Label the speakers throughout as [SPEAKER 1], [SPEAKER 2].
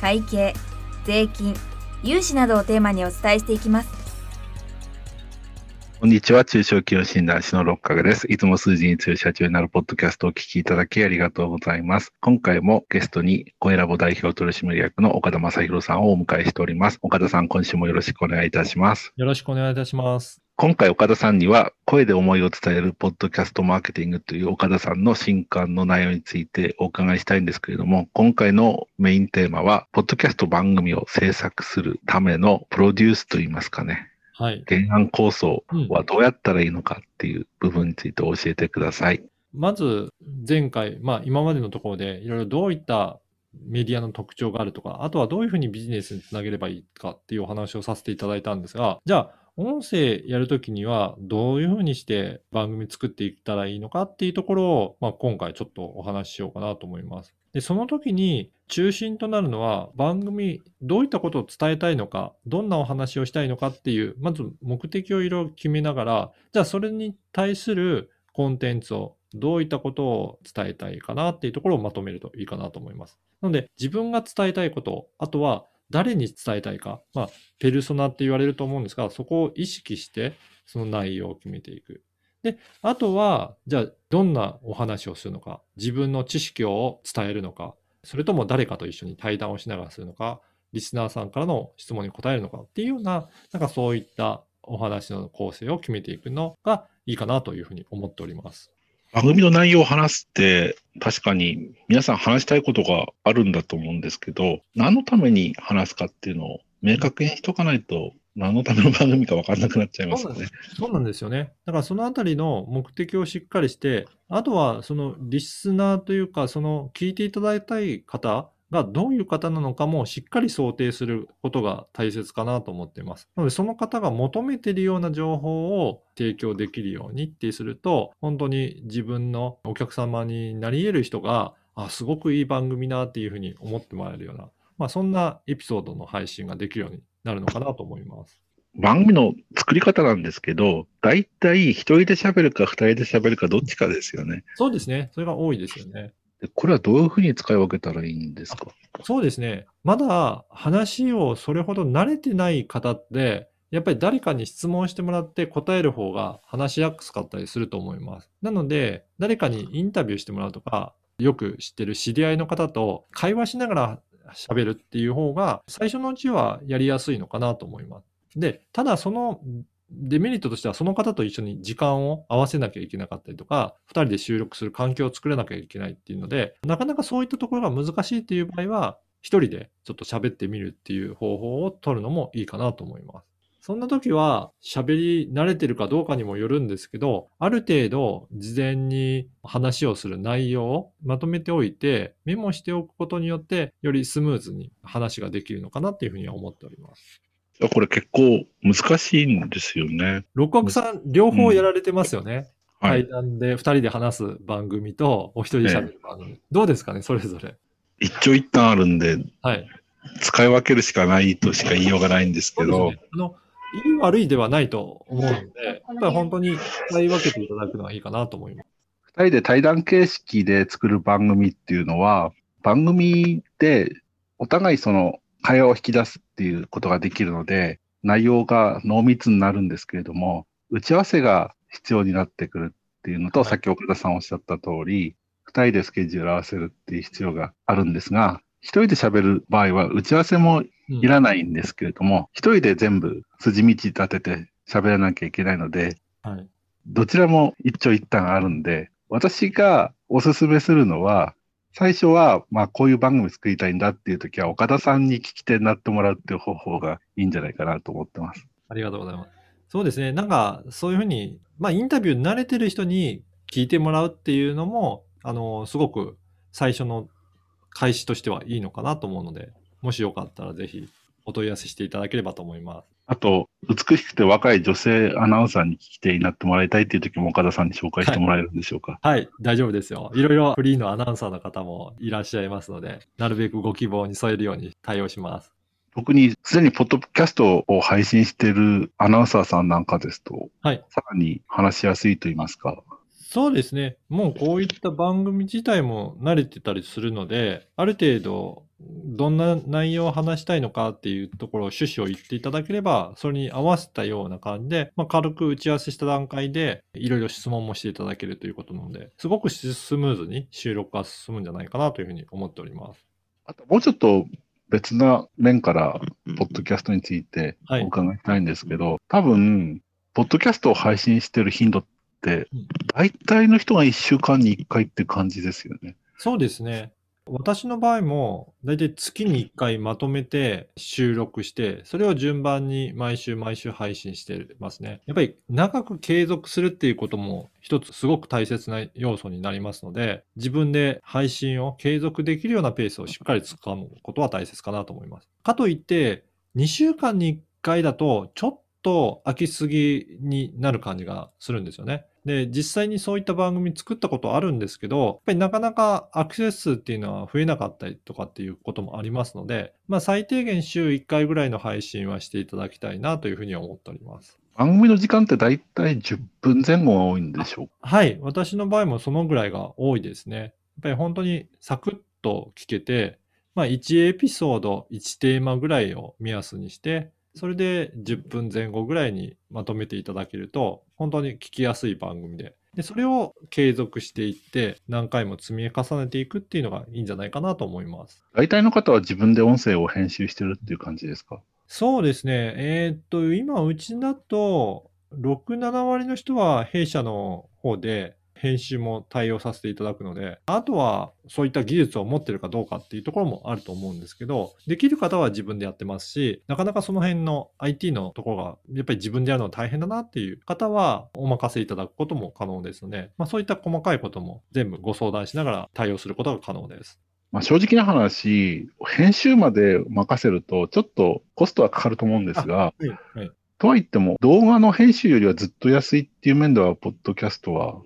[SPEAKER 1] 会計税金融資などをテーマにお伝えしていきます
[SPEAKER 2] こんにちは。中小企業診断士の六角です。いつも数字に強い社長になるポッドキャストをお聞きいただきありがとうございます。今回もゲストにコエラボ代表取締役の岡田正宏さんをお迎えしております。岡田さん、今週もよろしくお願いいたします。
[SPEAKER 3] よろしくお願いいたします。
[SPEAKER 2] 今回岡田さんには声で思いを伝えるポッドキャストマーケティングという岡田さんの新刊の内容についてお伺いしたいんですけれども、今回のメインテーマは、ポッドキャスト番組を制作するためのプロデュースといいますかね。はい、原案構想はどうやったらいいのかっていう部分について教えてください。
[SPEAKER 3] まず前回、まあ今までのところでいろいろどういったメディアの特徴があるとか、あとはどういうふうにビジネスにつなげればいいかっていうお話をさせていただいたんですが、じゃあ音声やるときにはどういうふうにして番組作っていったらいいのかっていうところを、まあ、今回ちょっとお話ししようかなと思います。で、その時に中心となるのは番組どういったことを伝えたいのか、どんなお話をしたいのかっていう、まず目的をいろいろ決めながら、じゃあそれに対するコンテンツをどういったことを伝えたいかなっていうところをまとめるといいかなと思います。なので自分が伝えたいこと、あとは誰に伝えたいか、まあ、ペルソナって言われると思うんですが、そこを意識して、その内容を決めていく。で、あとは、じゃあ、どんなお話をするのか、自分の知識を伝えるのか、それとも誰かと一緒に対談をしながらするのか、リスナーさんからの質問に答えるのか。っていうような、なんかそういったお話の構成を決めていくのがいいかなというふうに思っております。
[SPEAKER 2] 番組の内容を話すって、確かに皆さん話したいことがあるんだと思うんですけど、何のために話すかっていうのを明確にしとかないと、何のための番組か分かんなくなっちゃいますよね。
[SPEAKER 3] そうなんですよね。だからそのあたりの目的をしっかりして、あとはそのリスナーというか、その聞いていただきたい方がどういう方なのかもしっかり想定することが大切かなと思っています。なので、その方が求めているような情報を提供できるようにってすると、本当に自分のお客様になり得る人が、あ、すごくいい番組なっていうふうに思ってもらえるような、まあ、そんなエピソードの配信ができるようになるのかなと思います。
[SPEAKER 2] 番組の作り方なんですけど、大体一人で喋るか二人で喋るかどっちかですよね。
[SPEAKER 3] そうですね。それが多いですよね。
[SPEAKER 2] これはどういうふうに使い分けたらいいんですか？
[SPEAKER 3] そうですね。まだ話をそれほど慣れてない方って、やっぱり誰かに質問してもらって答える方が話しやすかったりすると思います。なので、誰かにインタビューしてもらうとか、よく知ってる知り合いの方と会話しながら喋るっていう方が、最初のうちはやりやすいのかなと思います。で、ただそのデメリットとしては、その方と一緒に時間を合わせなきゃいけなかったりとか、2人で収録する環境を作らなきゃいけないっていうので、なかなかそういったところが難しいっていう場合は、1人でちょっと喋ってみるっていう方法を取るのもいいかなと思います。そんな時は、喋り慣れてるかどうかにもよるんですけど、ある程度事前に話をする内容をまとめておいて、メモしておくことによって、よりスムーズに話ができるのかなっていうふうには思っております。
[SPEAKER 2] これ結構難しいんですよね。
[SPEAKER 3] 六角さん、両方やられてますよね。うん、対談で二人で話す番組と、お一人で喋る番組、ね。どうですかね、それぞれ。
[SPEAKER 2] 一長一短あるんで、はい、使い分けるしかないとしか言いようがないんですけど。ね、あの
[SPEAKER 3] いい悪いではないと思うので、やっぱり本当に使い分けていただくのがいいかなと思います。
[SPEAKER 2] 二人で対談形式で作る番組っていうのは、番組でお互いその会話を引き出すっていうことができるので、内容が濃密になるんですけれども、打ち合わせが必要になってくるっていうのと、はい、さっき岡田さんおっしゃった通り、二人でスケジュール合わせるっていう必要があるんですが、一人で喋る場合は打ち合わせもいらないんですけれども、一、うん、人で全部筋道立てて喋らなきゃいけないので、はい、どちらも一長一短あるんで、私がおすすめするのは、最初は、まあ、こういう番組作りたいんだっていう時は、岡田さんに聞き手になってもらうっていう方法がいいんじゃないかなと思ってます。
[SPEAKER 3] ありがとうございます。そうですね。なんか、そういうふうに、まあ、インタビュー慣れてる人に聞いてもらうっていうのも、あの、すごく最初の開始としてはいいのかなと思うので、もしよかったらぜひお問い合わせしていただければと思います。
[SPEAKER 2] あと、美しくて若い女性アナウンサーに聞き手になってもらいたいっていう時も岡田さんに紹介してもらえるんでしょうか？
[SPEAKER 3] はい、大丈夫ですよ。いろいろフリーのアナウンサーの方もいらっしゃいますので、なるべくご希望に添えるように対応します。
[SPEAKER 2] 特にすでにポッドキャストを配信しているアナウンサーさんなんかですと、
[SPEAKER 3] はい。
[SPEAKER 2] さらに話しやすいと言いますか。
[SPEAKER 3] そうですね。もうこういった番組自体も慣れてたりするので、ある程度、どんな内容を話したいのかっていうところを趣旨を言っていただければ、それに合わせたような感じで、まあ、軽く打ち合わせした段階で、いろいろ質問もしていただけるということなので、すごくスムーズに収録が進むんじゃないかなというふうに思っております。
[SPEAKER 2] あと、もうちょっと別な面から、ポッドキャストについて
[SPEAKER 3] はい
[SPEAKER 2] お伺いしたいんですけど、多分、ポッドキャストを配信してる頻度って
[SPEAKER 3] うん、
[SPEAKER 2] 大体の人が1週間に1回って感じですよね。
[SPEAKER 3] そうですね。私の場合も、だいたい月に1回まとめて収録して、それを順番に毎週毎週配信してますね。やっぱり長く継続するっていうことも一つすごく大切な要素になりますので、自分で配信を継続できるようなペースをしっかりつかむことは大切かなと思います。かといって、2週間に1回だとちょっと飽きすぎになる感じがするんですよね。で、実際にそういった番組作ったことあるんですけど、やっぱりなかなかアクセス数っていうのは増えなかったりとかっていうこともありますので、まあ最低限週1回ぐらいの配信はしていただきたいなというふうに思っております。
[SPEAKER 2] 番組の時間って大体10分前後が多いんでしょうか？
[SPEAKER 3] はい。私の場合もそのぐらいが多いですね。やっぱり本当にサクッと聞けて、まあ1エピソード、1テーマぐらいを目安にして、それで10分前後ぐらいにまとめていただけると、本当に聞きやすい番組で。で、それを継続していって、何回も積み重ねていくっていうのがいいんじゃないかなと思います。
[SPEAKER 2] 大体の方は自分で音声を編集してるっていう感じですか？
[SPEAKER 3] そうですね。えーっと、今、うちだと、6、7割の人は弊社の方で編集も対応させていただくので、あとはそういった技術を持ってるかどうかっていうところもあると思うんですけど、できる方は自分でやってますし、なかなかその辺の IT のところがやっぱり自分でやるの大変だなっていう方はお任せいただくことも可能ですので、まあそういった細かいことも全部ご相談しながら対応することが可能です。
[SPEAKER 2] まあ、正直な話、編集まで任せると、ちょっとコストはかかると思うんですが、
[SPEAKER 3] はい。はい。
[SPEAKER 2] とはいっても、動画の編集よりはずっと安いっていう面では、ポッドキャストは、まあ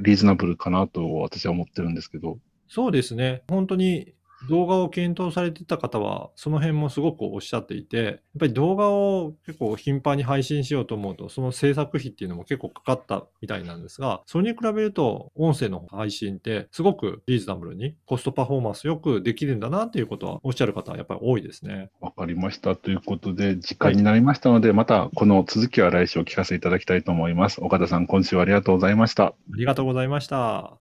[SPEAKER 2] リーズナブルかなと私は思ってるんですけど、
[SPEAKER 3] そうですね。本当に動画を検討されてた方は、その辺もすごくおっしゃっていて、やっぱり動画を結構頻繁に配信しようと思うと、その制作費っていうのも結構かかったみたいなんですが、それに比べると、音声の配信ってすごくリーズナブルにコストパフォーマンスよくできるんだなっていうことはおっしゃる方はやっぱり多いですね。
[SPEAKER 2] わかりました。ということで、時間になりましたので、またこの続きは来週お聞かせいただきたいと思います。岡田さん、今週はありがとうございました。
[SPEAKER 3] ありがとうございました。